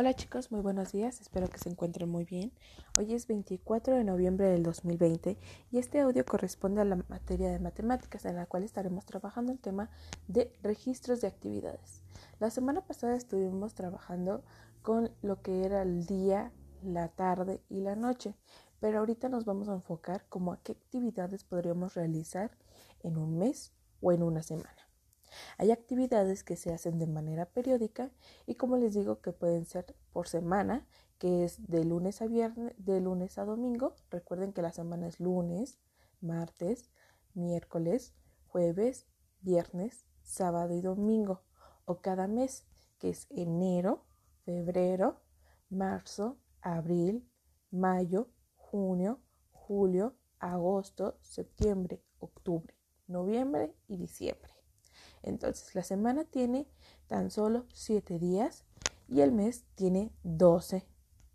Hola chicos, muy buenos días, espero que se encuentren muy bien. Hoy es 24 de noviembre del 2020 y este audio corresponde a la materia de matemáticas en la cual estaremos trabajando el tema de registros de actividades. La semana pasada estuvimos trabajando con lo que era el día, la tarde y la noche, pero ahorita nos vamos a enfocar como a qué actividades podríamos realizar en un mes o en una semana. Hay actividades que se hacen de manera periódica y como les digo que pueden ser por semana, que es de lunes a viernes, de lunes a domingo. Recuerden que la semana es lunes, martes, miércoles, jueves, viernes, sábado y domingo. O cada mes, que es enero, febrero, marzo, abril, mayo, junio, julio, agosto, septiembre, octubre, noviembre y diciembre. Entonces, la semana tiene tan solo 7 días y el mes tiene 12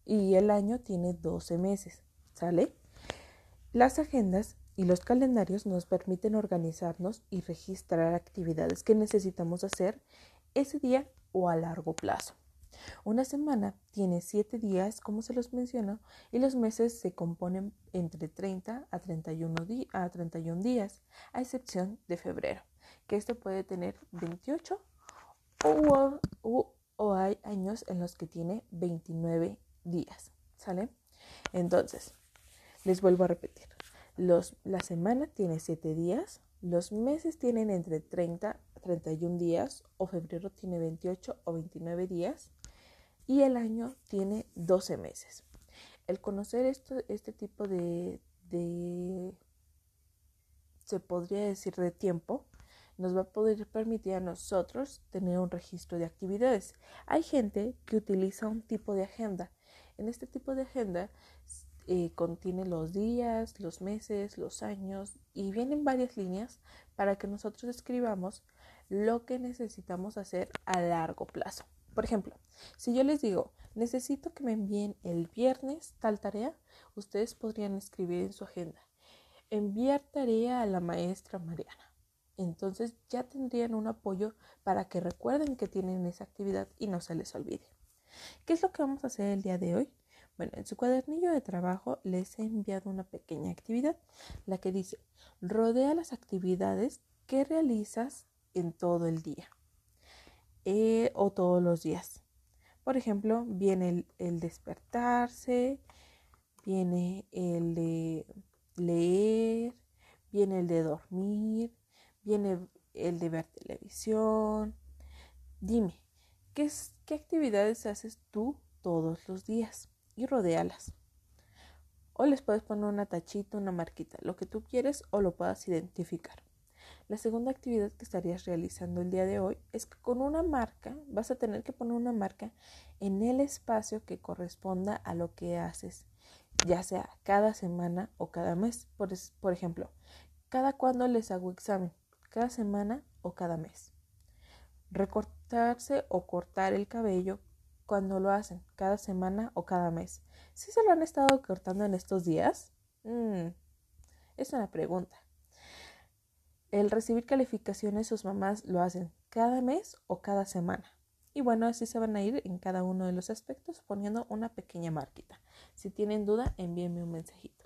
y el año tiene 12 meses. ¿Sale? Las agendas y los calendarios nos permiten organizarnos y registrar actividades que necesitamos hacer ese día o a largo plazo. Una semana tiene 7 días, como se los menciono, y los meses se componen entre 30 a 31, a 31 días, a excepción de febrero que esto puede tener 28 o, o, hay años en los que tiene 29 días, ¿sale? Entonces, les vuelvo a repetir, los, la semana tiene 7 días, los meses tienen entre 30 a 31 días, o febrero tiene 28 o 29 días, y el año tiene 12 meses. El conocer esto, este tipo de, de, se podría decir, de tiempo, nos va a poder permitir a nosotros tener un registro de actividades. Hay gente que utiliza un tipo de agenda. En este tipo de agenda eh, contiene los días, los meses, los años y vienen varias líneas para que nosotros escribamos lo que necesitamos hacer a largo plazo. Por ejemplo, si yo les digo, necesito que me envíen el viernes tal tarea, ustedes podrían escribir en su agenda, enviar tarea a la maestra Mariana entonces ya tendrían un apoyo para que recuerden que tienen esa actividad y no se les olvide. ¿Qué es lo que vamos a hacer el día de hoy? Bueno, en su cuadernillo de trabajo les he enviado una pequeña actividad, la que dice, rodea las actividades que realizas en todo el día eh, o todos los días. Por ejemplo, viene el, el despertarse, viene el de leer, viene el de dormir, viene el de ver televisión. Dime, ¿qué, ¿qué actividades haces tú todos los días? Y rodéalas. O les puedes poner una tachita, una marquita, lo que tú quieres o lo puedas identificar. La segunda actividad que estarías realizando el día de hoy es que con una marca vas a tener que poner una marca en el espacio que corresponda a lo que haces, ya sea cada semana o cada mes. Por, por ejemplo, cada cuando les hago examen cada semana o cada mes. Recortarse o cortar el cabello cuando lo hacen, cada semana o cada mes. ¿Sí se lo han estado cortando en estos días? Mm, es una pregunta. El recibir calificaciones sus mamás lo hacen cada mes o cada semana. Y bueno, así se van a ir en cada uno de los aspectos poniendo una pequeña marquita. Si tienen duda, envíenme un mensajito.